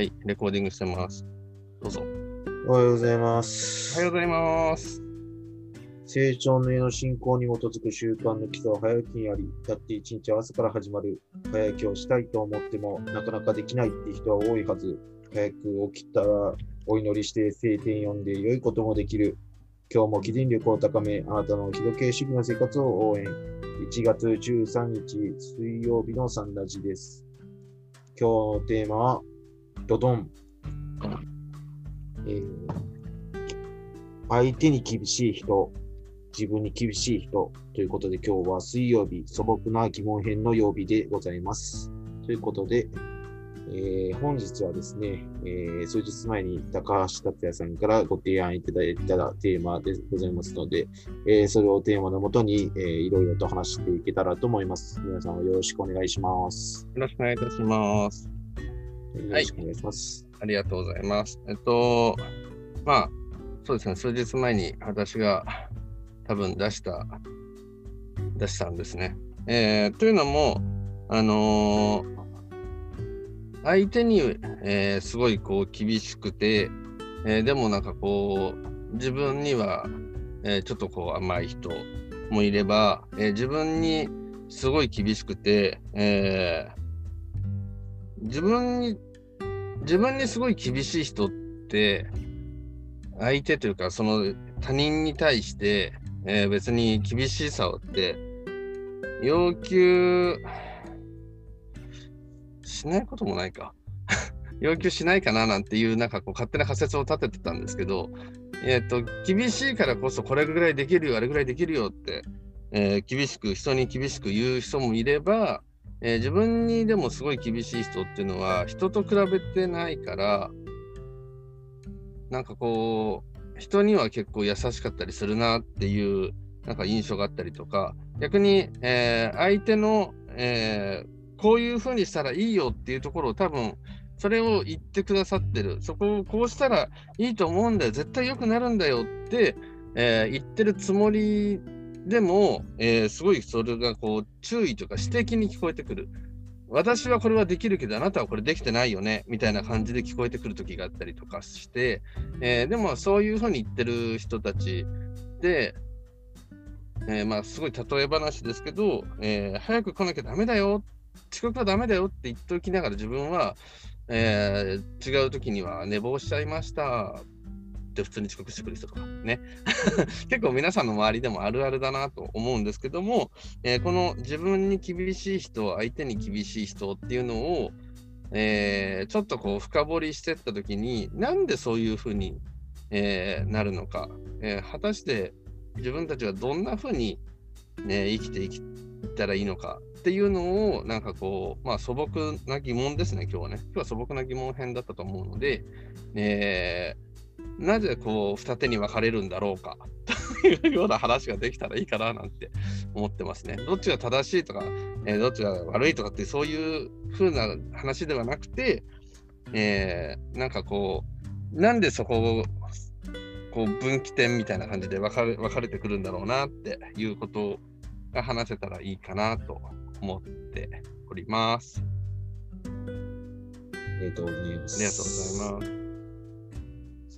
はい、レコーディングしてます。どうぞ。おはようございまおはようす。ございます。成長の絵の進行に基づく習慣の基礎は早起きにあり、だって一日は朝から始まる。早起きをしたいと思っても、なかなかできないって人は多いはず。早く起きたら、お祈りして聖典読んで良いこともできる。今日も起電力を高め、あなたの日時計主義の生活を応援。1月13日水曜日のサンラジです。今日のテーマは、ドドン。えー相手に厳しい人、自分に厳しい人ということで、今日は水曜日、素朴な疑問編の曜日でございます。ということで、えー本日はですね、えー数日前に高橋達也さんからご提案いただいたテーマでございますので、えーそれをテーマのもとに、えーいろいろと話していけたらと思います。皆さんよろしくお願いします。よろしくお願いいたします。よろしくお願いします。ありがとうございます。えっと、まあ、そうですね、数日前に私が多分出した、出したんですね。えーというのも、あのー相手に、えーすごいこう厳しくて、えーでもなんかこう、自分には、えーちょっとこう甘い人もいれば、えー自分にすごい厳しくて、えー自分に自分にすごい厳しい人って、相手というか、その他人に対して、えー別に厳しさをって、要求しないこともないか。要求しないかななんていう、なんかこう勝手な仮説を立ててたんですけど、えっ、と、厳しいからこそこれぐらいできるよ、あれぐらいできるよって、えー厳しく、人に厳しく言う人もいれば、えー自分にでもすごい厳しい人っていうのは人と比べてないからなんかこう人には結構優しかったりするなっていうなんか印象があったりとか逆に、えー相手の、えーこういうふうにしたらいいよっていうところを多分それを言ってくださってる。そこをこうしたらいいと思うんだよ。絶対良くなるんだよって、え言ってるつもりでも、えーすごいそれがこう注意とか指摘に聞こえてくる。私はこれはできるけど、あなたはこれできてないよね、みたいな感じで聞こえてくる時があったりとかして、えーでもそういうふうに言ってる人たちで、えーまあすごい例え話ですけど、えー早く来なきゃダメだよ、遅刻はダメだよって言っておきながら自分は、えー違う時には寝坊しちゃいましたって普通に遅刻してくる人とかね。結構皆さんの周りでもあるあるだなと思うんですけども、えーこの自分に厳しい人、相手に厳しい人っていうのを、えーちょっとこう深掘りしてったときに、なんでそういうふうに、えーなるのか、え果たして自分たちはどんなふうに、ね、生きていったらいいのかっていうのを、なんかこう、まあ素朴な疑問ですね、今日はね。今日は素朴な疑問編だったと思うので、えーなぜこう二手に分かれるんだろうかと いうような話ができたらいいかななんて思ってますね。どっちが正しいとか、えーどっちが悪いとかってそういう風な話ではなくて、えーなんかこう、なんでそこをこう分岐点みたいな感じで分かれ分かれてくるんだろうなっていうことが話せたらいいかなと思っております。ありがとうございます。ありがとうございます。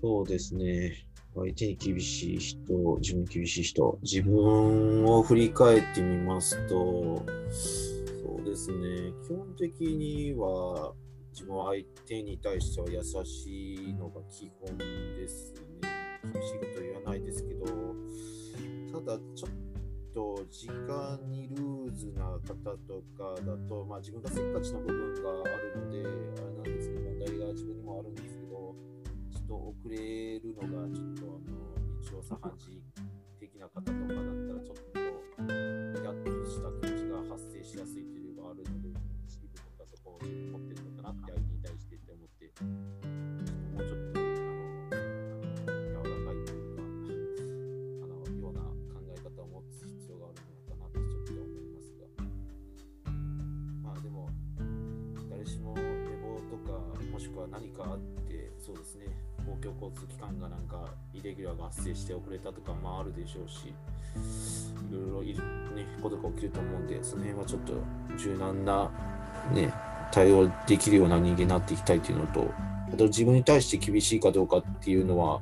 そうですね。相手に厳しい人、自分に厳しい人、自分を振り返ってみますと、そうですね。基本的には、自分は相手に対しては優しいのが基本ですね。厳しいことは言わないですけど、ただちょっと時間にルーズな方とかだと、まあ自分がせっかちな部分があるので、あれなんですけど、問題が自分にもあるんですく、れるのがちょっとあの日常茶飯事レギュラーが発生して遅れたとかもあるでしょうし、いろいろいる、ね、ことが起きると思うんで、その辺はちょっと柔軟な、ね、対応できるような人間になっていきたいっていうのと、あと自分に対して厳しいかどうかっていうのは、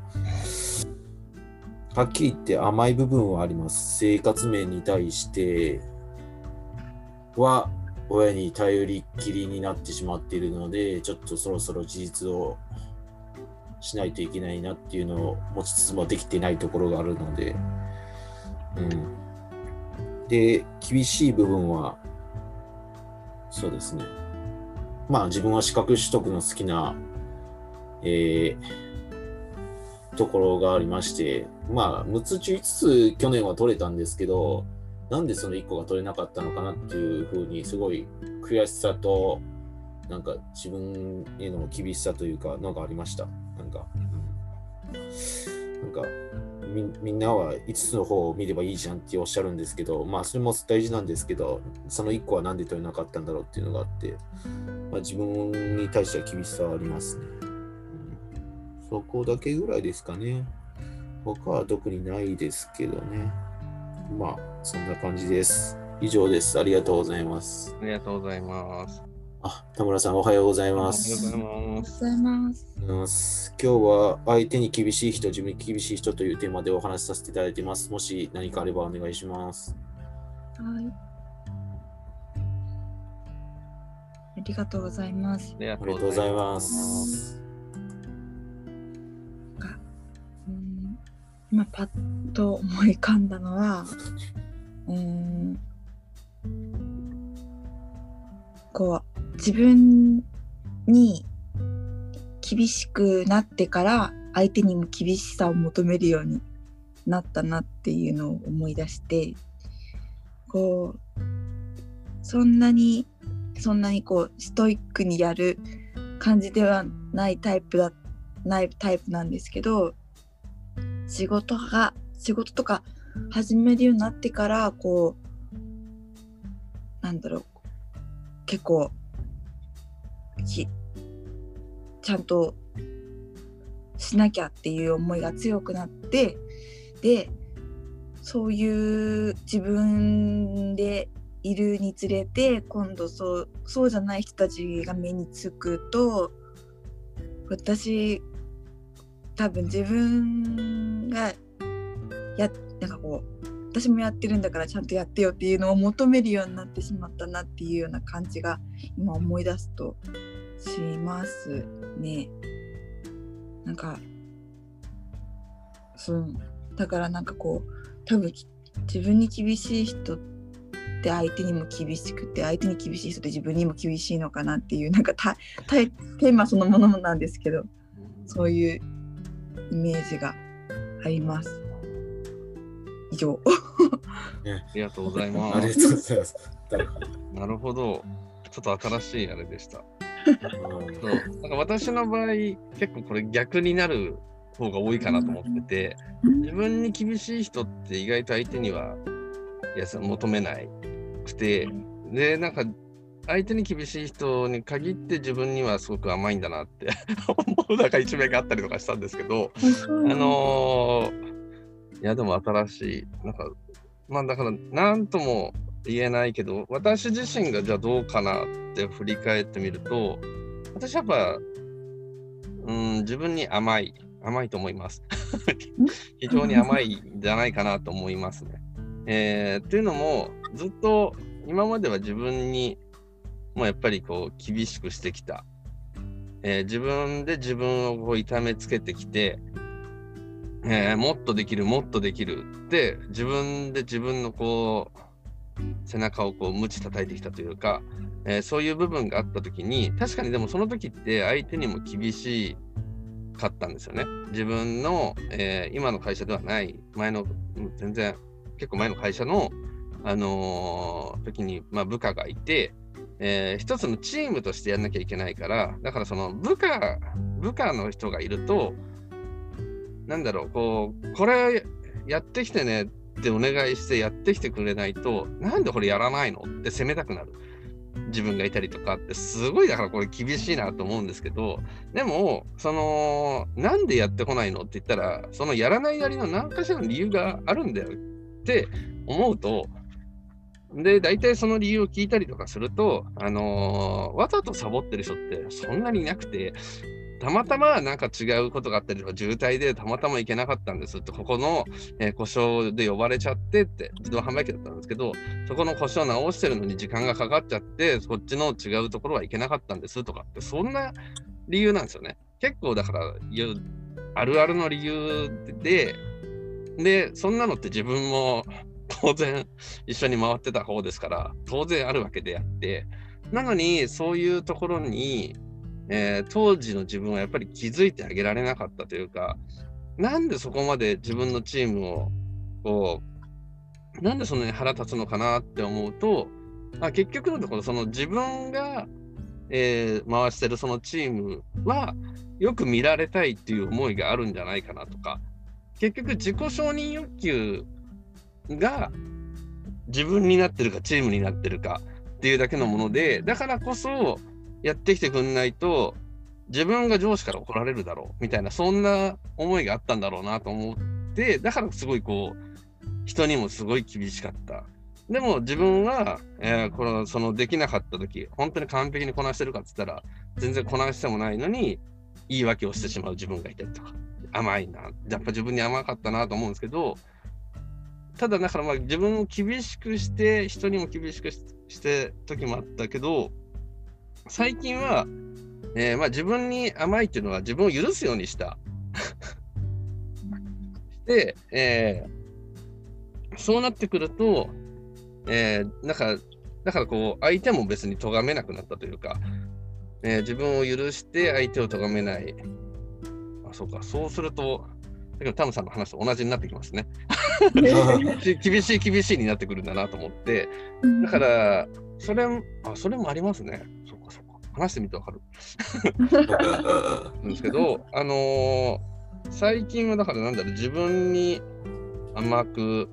はっきり言って甘い部分はあります。生活面に対しては、親に頼りっきりになってしまっているので、ちょっとそろそろ自立をしないといけないなっていうのを持ちつつもできてないところがあるので、うん。で、厳しい部分は、そうですね。まあ自分は資格取得の好きな、えー、ところがありまして、まあ6つ中5つ去年は取れたんですけど、なんでその1個が取れなかったのかなっていうふうにすごい悔しさと、なんか自分への厳しさというか、のがありました。なんか、なんかみみんなは5つの方を見ればいいじゃんっておっしゃるんですけど、まあそれも大事なんですけど、その1個はなんで取れなかったんだろうっていうのがあって、まあ、自分に対しては厳しさはありますね、うんそこだけぐらいですかね。他は特にないですけどね。まあそんな感じです。以上です。ありがとうございます。ありがとうございます。あ、田村さんおはようございます。ございます。ございます。ます今日は相手に厳しい人、自分に厳しい人というテーマでお話しさせていただいています。もし何かあればお願いします。はい。ありがとうございます。ありがとうございます。うん今パッと思い浮かんだのは、うーん、こう自分に厳しくなってから相手にも厳しさを求めるようになったなっていうのを思い出して、こうそんなにそんなにこうストイックにやる感じではないタイプだないタイプなんですけど仕事が仕事とか始めるようになってからこうなんだろう結構ちゃんとしなきゃっていう思いが強くなってでそういう自分でいるにつれて今度そうそうじゃない人たちが目につくと私多分自分がやなんかこう私もやってるんだからちゃんとやってよっていうのを求めるようになってしまったなっていうような感じが今思い出すとしますね。なんかそうだからなんかこう多分自分に厳しい人って相手にも厳しくて相手に厳しい人って自分にも厳しいのかなっていうなんかたたテーマそのものなんですけどそういうイメージがあります。以上。ありがとうございまありがす。とうございます。なるほど。ちょっと新しいあれでした。うん。そう。なんか私の場合、結構これ逆になる方が多いかなと思ってて、自分に厳しい人って意外と相手にはいやさ求めないくて、で、なんか相手に厳しい人に限って自分にはすごく甘いんだなって思うなんか一面があったりとかしたんですけど、あのーいやでも新しい、なんか、まあだから何とも言えないけど、私自身がじゃあどうかなって振り返ってみると、私やっぱ、うん、自分に甘い、甘いと思います。非常に甘いんじゃないかなと思いますね。えー、っていうのも、ずっと今までは自分に、もうやっぱりこう厳しくしてきた。えー自分で自分をこう痛めつけてきて、えーもっとできる、もっとできるって、自分で自分のこう、背中をこう、鞭叩いてきたというか、えーそういう部分があった時に、確かにでもその時って相手にも厳しかったんですよね。自分の、えー今の会社ではない、前の、全然、結構前の会社の、あのー時に、まあ、部下がいて、えー一つのチームとしてやんなきゃいけないから、だからその部下、部下の人がいると、なんだろう、こう、これやってきてねってお願いしてやってきてくれないと、なんでこれやらないのって責めたくなる。自分がいたりとかって、すごいだからこれ厳しいなと思うんですけど、でも、その、なんでやってこないのって言ったら、そのやらないなりの何かしらの理由があるんだよって思うと、で、大体その理由を聞いたりとかすると、あのーわざとサボってる人ってそんなにいなくて、たまたまなんか違うことがあったりとか、渋滞でたまたま行けなかったんですって、ここの、え故障で呼ばれちゃってって、自動販売機だったんですけど、そこの故障直してるのに時間がかかっちゃって、こっちの違うところは行けなかったんですとかって、そんな理由なんですよね。結構だから、あるあるの理由で、で、そんなのって自分も当然一緒に回ってた方ですから、当然あるわけであって、なのにそういうところに、えー当時の自分はやっぱり気づいてあげられなかったというか、なんでそこまで自分のチームを、こう、なんでそんなに腹立つのかなって思うと、あ結局のところ、その自分が、えー回してるそのチームは、よく見られたいっていう思いがあるんじゃないかなとか、結局自己承認欲求が自分になってるかチームになってるかっていうだけのもので、だからこそやってきてくんないと、自分が上司から怒られるだろうみたいな、そんな思いがあったんだろうなと思って、だからすごいこう、人にもすごい厳しかった。でも自分は、えーこのそのできなかった時、本当に完璧にこなしてるかっつったら、全然こなしてもないのに、言い訳をしてしまう自分がいたりとか、甘いな、やっぱ自分に甘かったなと思うんですけど、ただだからまあ自分を厳しくして、人にも厳しくしして時もあったけど、最近は、えーまあ自分に甘いっていうのは自分を許すようにした。で、えーそうなってくると、えーなんか、だからこう、相手も別に咎めなくなったというか、えー自分を許して相手を咎めない。あ、そうか、そうすると、だけどタムさんの話と同じになってきますね。き厳しい厳しいになってくるんだなと思って、だから、それも、あ、それもありますね。話してみてわかるんですけど、あのー最近はだからなんだろう、自分に甘く、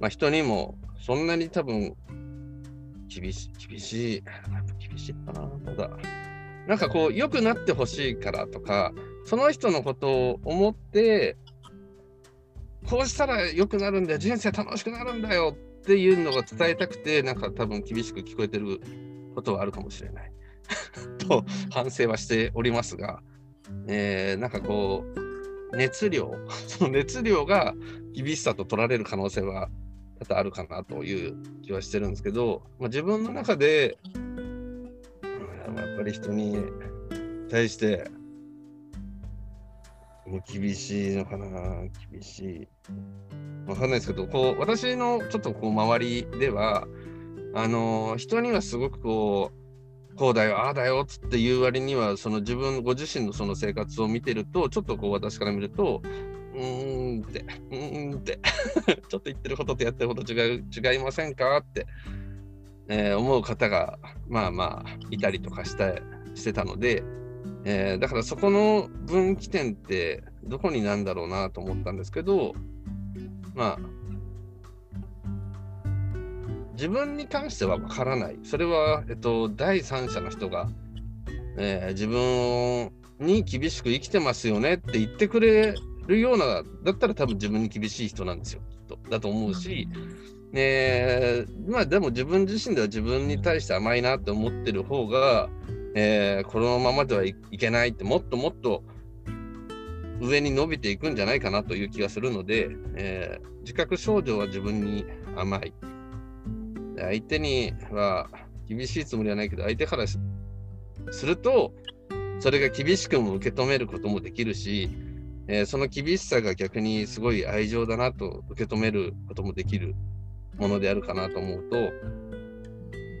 まあ、人にもそんなに多分厳しい、厳しい、厳しいかな、ただ。なんかこう、良くなってほしいからとか、その人のことを思って、こうしたら良くなるんだよ、人生楽しくなるんだよっていうのが伝えたくて、なんか多分厳しく聞こえてることはあるかもしれない。と反省はしておりますが、えーなんかこう、熱量、その熱量が厳しさと取られる可能性は多々あるかなという気はしてるんですけど、まあ、自分の中で、やっぱり人に対して、もう厳しいのかな、厳しい。わかんないですけど、こう、私のちょっとこう、周りでは、あの人にはすごくこう、こうだよ、ああだよっつって言う割には、その自分、ご自身のその生活を見てると、ちょっとこう私から見ると、うーんって、うーんって、ちょっと言ってることとやってること違う、違いませんかって、えー思う方が、まあまあ、いたりとかしてしてたので、えーだからそこの分岐点ってどこになんだろうなと思ったんですけど、まあ、自分に関してはわからない。それは、えっと、第三者の人が、えー自分に厳しく生きてますよねって言ってくれるような、だったら多分自分に厳しい人なんですよ、きっと。だと思うし、えーまあでも自分自身では自分に対して甘いなって思ってる方が、えーこのままではいいけないって、もっともっと上に伸びていくんじゃないかなという気がするので、えー自覚症状は自分に甘い。で相手には厳しいつもりはないけど、相手からしすると、それが厳しくも受け止めることもできるし、えーその厳しさが逆にすごい愛情だなと受け止めることもできるものであるかなと思うと、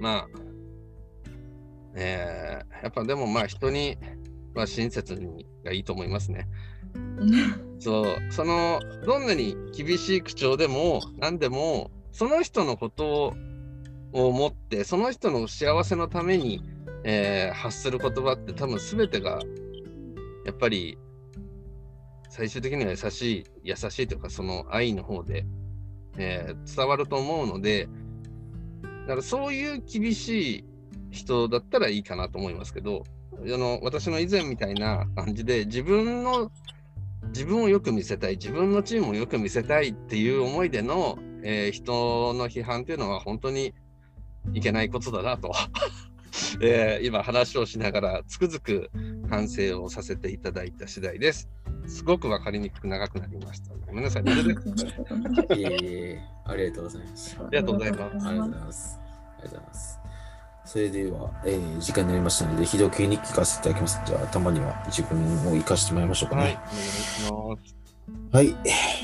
まあ、えーやっぱでもまあ人には親切にがいいと思いますね。そう、その、どんなに厳しい口調でも、何でも、その人のことをを思って、その人の幸せのために、えー発する言葉って多分全てが、やっぱり、最終的には優しい、優しいというか、その愛の方で、えー伝わると思うので、だからそういう厳しい人だったらいいかなと思いますけど、あの私の以前みたいな感じで、自分の自分をよく見せたい、自分のチームをよく見せたいっていう思いでの、えー人の批判っていうのは本当にいけないことだなと、えー今話をしながらつくづく反省をさせていただいた次第です。すごくわかりにくく長くなりました。ごめんなさい。えいえ、ありがとうございます。ありがとうございますありがとうございます。ありがとうございます。それでは、えー時間になりましたので、非同系に聞かせていただきます。じゃあ、たまには一文を生かしてもらいましょうかね。はい、お願いします。はい。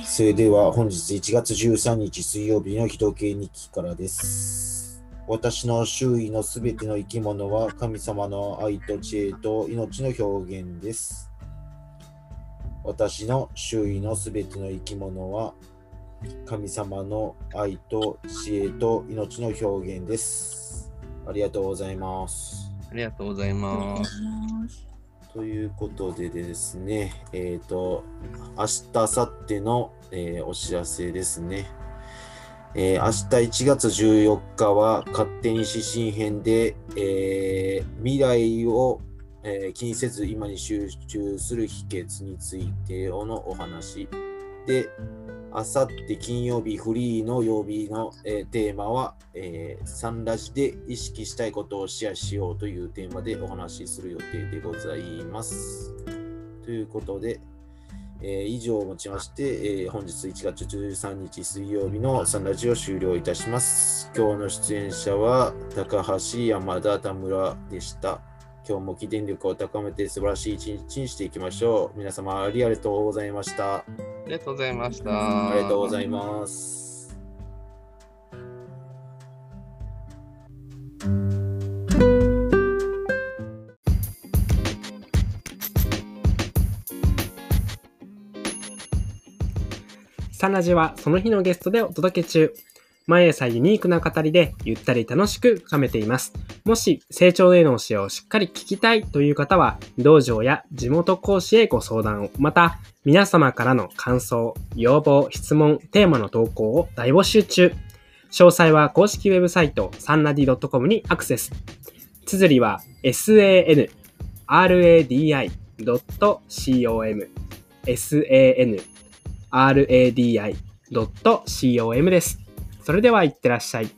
それでは本日1月13日水曜日の非同系日記からです。私の周囲のすべての生き物は神様の愛と知恵と命の表現です。私の周囲のすべての生き物は神様の愛と知恵と命の表現です。ありがとうございます。ありがとうございます。ということでですね、えっ、と、明日、明後日の、えーお知らせですね。えー明日1月14日は勝手に指針編で、えー未来を、えー気にせず今に集中する秘訣についてのお話で、あさって金曜日フリーの曜日の、えーテーマは、えーサンラジで意識したいことをシェアしようというテーマでお話しする予定でございます。ということで、えー以上をもちまして、えー本日1月13日水曜日のサンラジを終了いたします。今日の出演者は高橋、山田、田村でした。今日も起電力を高めて素晴らしい一日にしていきましょう。皆様ありがとうございました。ありがとうございました。ありがとうございます。サンラジはその日のゲストでお届け中。毎朝ユニークな語りでゆったり楽しく深めています。もし成長への教えをしっかり聞きたいという方は、道場や地元講師へご相談を、また皆様からの感想、要望、質問、テーマの投稿を大募集中。詳細は公式ウェブサイトサンラディ .com にアクセス。綴りは sanradi.com sanradi.com radi.com です。それではいってらっしゃい。